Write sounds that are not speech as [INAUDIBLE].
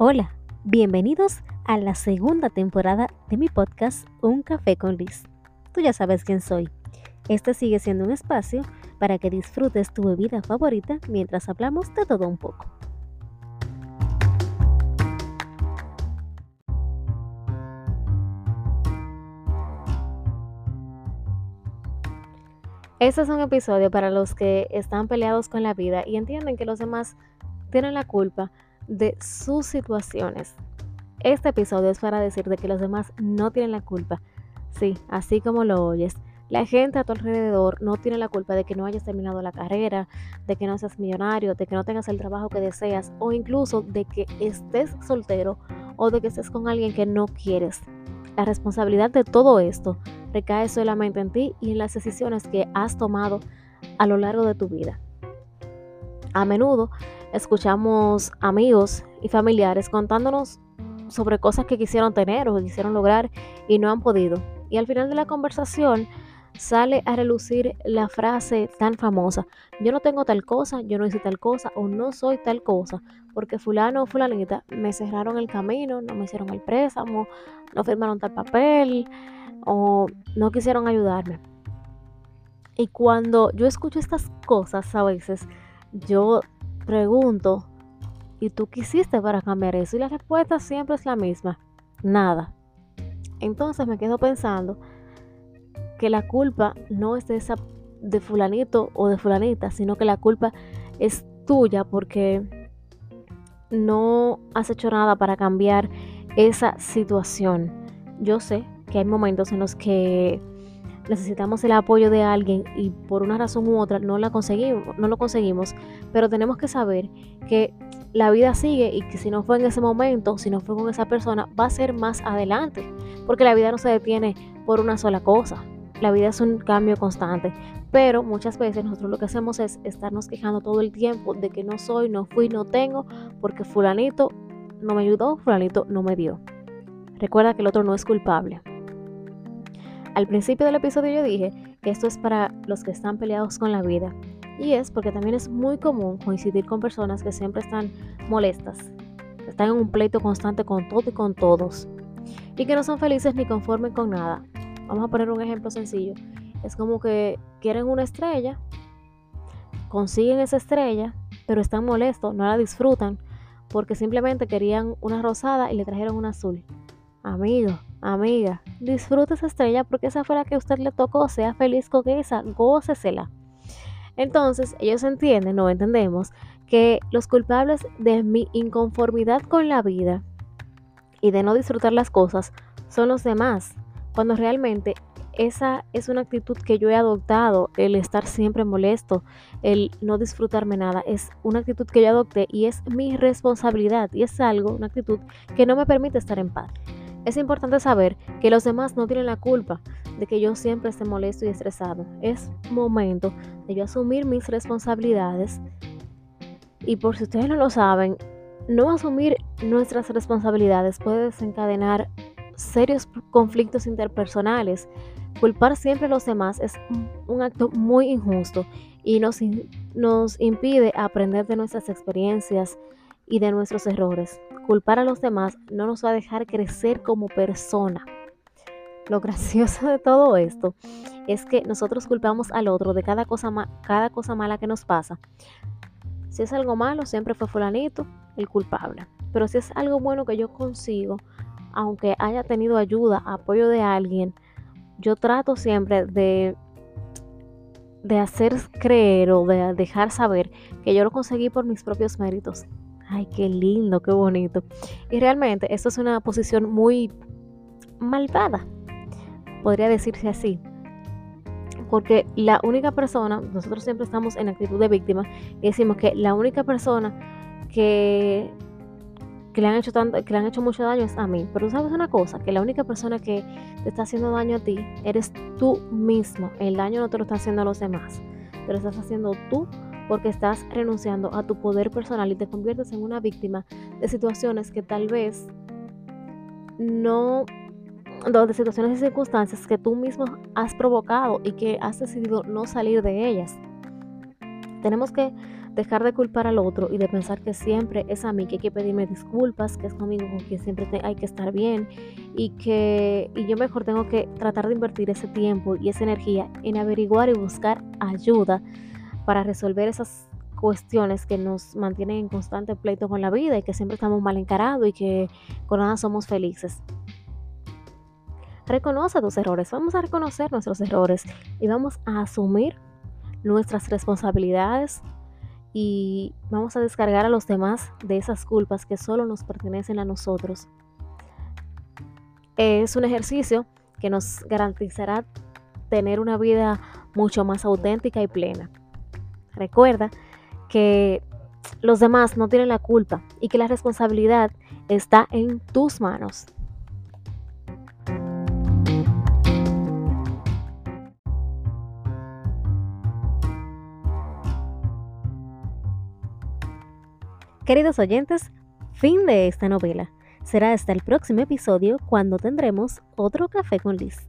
Hola, bienvenidos a la segunda temporada de mi podcast Un Café con Liz. Tú ya sabes quién soy. Este sigue siendo un espacio para que disfrutes tu bebida favorita mientras hablamos de todo un poco. Este es un episodio para los que están peleados con la vida y entienden que los demás tienen la culpa de sus situaciones. Este episodio es para decirte que los demás no tienen la culpa. Sí, así como lo oyes. La gente a tu alrededor no tiene la culpa de que no hayas terminado la carrera, de que no seas millonario, de que no tengas el trabajo que deseas o incluso de que estés soltero o de que estés con alguien que no quieres. La responsabilidad de todo esto recae solamente en ti y en las decisiones que has tomado a lo largo de tu vida. A menudo escuchamos amigos y familiares contándonos sobre cosas que quisieron tener o quisieron lograr y no han podido. Y al final de la conversación sale a relucir la frase tan famosa, yo no tengo tal cosa, yo no hice tal cosa o no soy tal cosa, porque fulano o fulanita me cerraron el camino, no me hicieron el préstamo, no firmaron tal papel o no quisieron ayudarme. Y cuando yo escucho estas cosas a veces, yo pregunto, ¿y tú qué hiciste para cambiar eso? Y la respuesta siempre es la misma, nada. Entonces me quedo pensando que la culpa no es de esa de fulanito o de fulanita, sino que la culpa es tuya porque no has hecho nada para cambiar esa situación. Yo sé que hay momentos en los que necesitamos el apoyo de alguien y por una razón u otra no la conseguimos, no lo conseguimos, pero tenemos que saber que la vida sigue y que si no fue en ese momento, si no fue con esa persona, va a ser más adelante, porque la vida no se detiene por una sola cosa. La vida es un cambio constante, pero muchas veces nosotros lo que hacemos es estarnos quejando todo el tiempo de que no soy, no fui, no tengo, porque fulanito no me ayudó, fulanito no me dio. Recuerda que el otro no es culpable. Al principio del episodio yo dije que esto es para los que están peleados con la vida. Y es porque también es muy común coincidir con personas que siempre están molestas, están en un pleito constante con todo y con todos. Y que no son felices ni conformes con nada. Vamos a poner un ejemplo sencillo. Es como que quieren una estrella, consiguen esa estrella, pero están molestos, no la disfrutan, porque simplemente querían una rosada y le trajeron una azul. Amigo, amiga, disfrute esa estrella porque esa fue la que a usted le tocó, sea feliz con esa, gócesela. Entonces, ellos entienden, no entendemos, que los culpables de mi inconformidad con la vida y de no disfrutar las cosas son los demás, cuando realmente esa es una actitud que yo he adoptado, el estar siempre molesto, el no disfrutarme nada, es una actitud que yo adopté y es mi responsabilidad y es algo, una actitud que no me permite estar en paz. Es importante saber que los demás no tienen la culpa de que yo siempre esté molesto y estresado. Es momento de yo asumir mis responsabilidades. Y por si ustedes no lo saben, no asumir nuestras responsabilidades puede desencadenar serios conflictos interpersonales. Culpar siempre a los demás es un acto muy injusto y nos, nos impide aprender de nuestras experiencias y de nuestros errores. Culpar a los demás no nos va a dejar crecer como persona. Lo [LAUGHS] gracioso de todo esto es que nosotros culpamos al otro de cada cosa, cada cosa mala que nos pasa. Si es algo malo, siempre fue fulanito el culpable. Pero si es algo bueno que yo consigo, aunque haya tenido ayuda, apoyo de alguien, yo trato siempre de, de hacer creer o de dejar saber que yo lo conseguí por mis propios méritos ay, qué lindo, qué bonito. Y realmente esto es una posición muy malvada, podría decirse así. Porque la única persona, nosotros siempre estamos en actitud de víctima y decimos que la única persona que, que, le han hecho tanto, que le han hecho mucho daño es a mí. Pero tú sabes una cosa, que la única persona que te está haciendo daño a ti eres tú mismo. El daño no te lo está haciendo a los demás, te lo estás haciendo tú porque estás renunciando a tu poder personal y te conviertes en una víctima de situaciones que tal vez no, de situaciones y circunstancias que tú mismo has provocado y que has decidido no salir de ellas. Tenemos que dejar de culpar al otro y de pensar que siempre es a mí que hay que pedirme disculpas, que es conmigo con quien siempre hay que estar bien y que y yo mejor tengo que tratar de invertir ese tiempo y esa energía en averiguar y buscar ayuda para resolver esas cuestiones que nos mantienen en constante pleito con la vida y que siempre estamos mal encarados y que con nada somos felices. Reconoce tus errores, vamos a reconocer nuestros errores y vamos a asumir nuestras responsabilidades y vamos a descargar a los demás de esas culpas que solo nos pertenecen a nosotros. Es un ejercicio que nos garantizará tener una vida mucho más auténtica y plena. Recuerda que los demás no tienen la culpa y que la responsabilidad está en tus manos. Queridos oyentes, fin de esta novela. Será hasta el próximo episodio cuando tendremos otro café con Liz.